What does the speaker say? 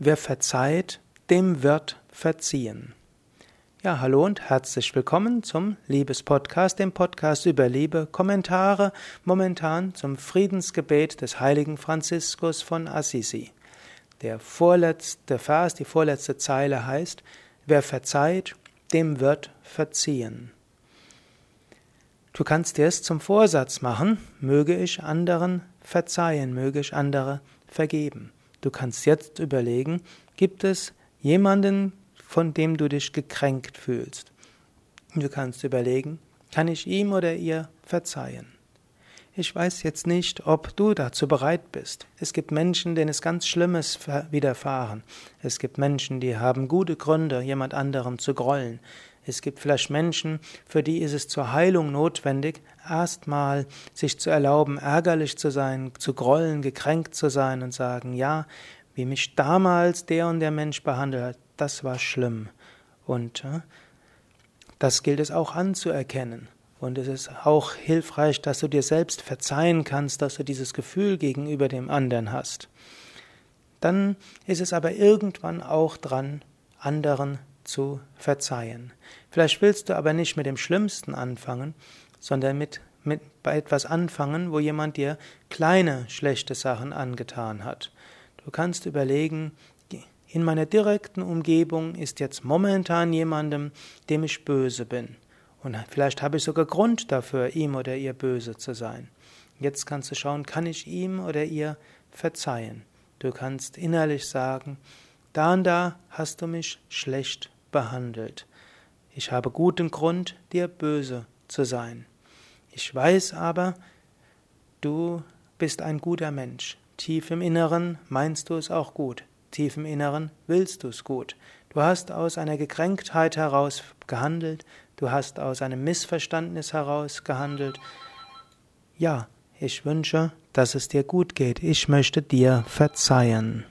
Wer verzeiht, dem wird verziehen. Ja, hallo und herzlich willkommen zum Liebespodcast, dem Podcast über Liebe, Kommentare momentan zum Friedensgebet des heiligen Franziskus von Assisi. Der vorletzte Vers, die vorletzte Zeile heißt, wer verzeiht, dem wird verziehen. Du kannst dir es zum Vorsatz machen, möge ich anderen verzeihen, möge ich andere vergeben. Du kannst jetzt überlegen, gibt es jemanden, von dem du dich gekränkt fühlst? Du kannst überlegen, kann ich ihm oder ihr verzeihen? Ich weiß jetzt nicht, ob du dazu bereit bist. Es gibt Menschen, denen es ganz Schlimmes widerfahren. Es gibt Menschen, die haben gute Gründe, jemand anderem zu grollen. Es gibt vielleicht Menschen, für die ist es zur Heilung notwendig, erstmal sich zu erlauben, ärgerlich zu sein, zu grollen, gekränkt zu sein und sagen, ja, wie mich damals der und der Mensch behandelt hat, das war schlimm. Und äh, das gilt es auch anzuerkennen. Und es ist auch hilfreich, dass du dir selbst verzeihen kannst, dass du dieses Gefühl gegenüber dem anderen hast. Dann ist es aber irgendwann auch dran, anderen zu verzeihen. Vielleicht willst du aber nicht mit dem Schlimmsten anfangen, sondern mit, mit bei etwas anfangen, wo jemand dir kleine schlechte Sachen angetan hat. Du kannst überlegen, in meiner direkten Umgebung ist jetzt momentan jemandem, dem ich böse bin. Und vielleicht habe ich sogar Grund dafür, ihm oder ihr böse zu sein. Jetzt kannst du schauen, kann ich ihm oder ihr verzeihen? Du kannst innerlich sagen, da und da hast du mich schlecht behandelt. Ich habe guten Grund, dir böse zu sein. Ich weiß aber, du bist ein guter Mensch. Tief im Inneren meinst du es auch gut. Tief im Inneren willst du es gut. Du hast aus einer Gekränktheit heraus gehandelt, du hast aus einem Missverständnis heraus gehandelt. Ja, ich wünsche, dass es dir gut geht. Ich möchte dir verzeihen.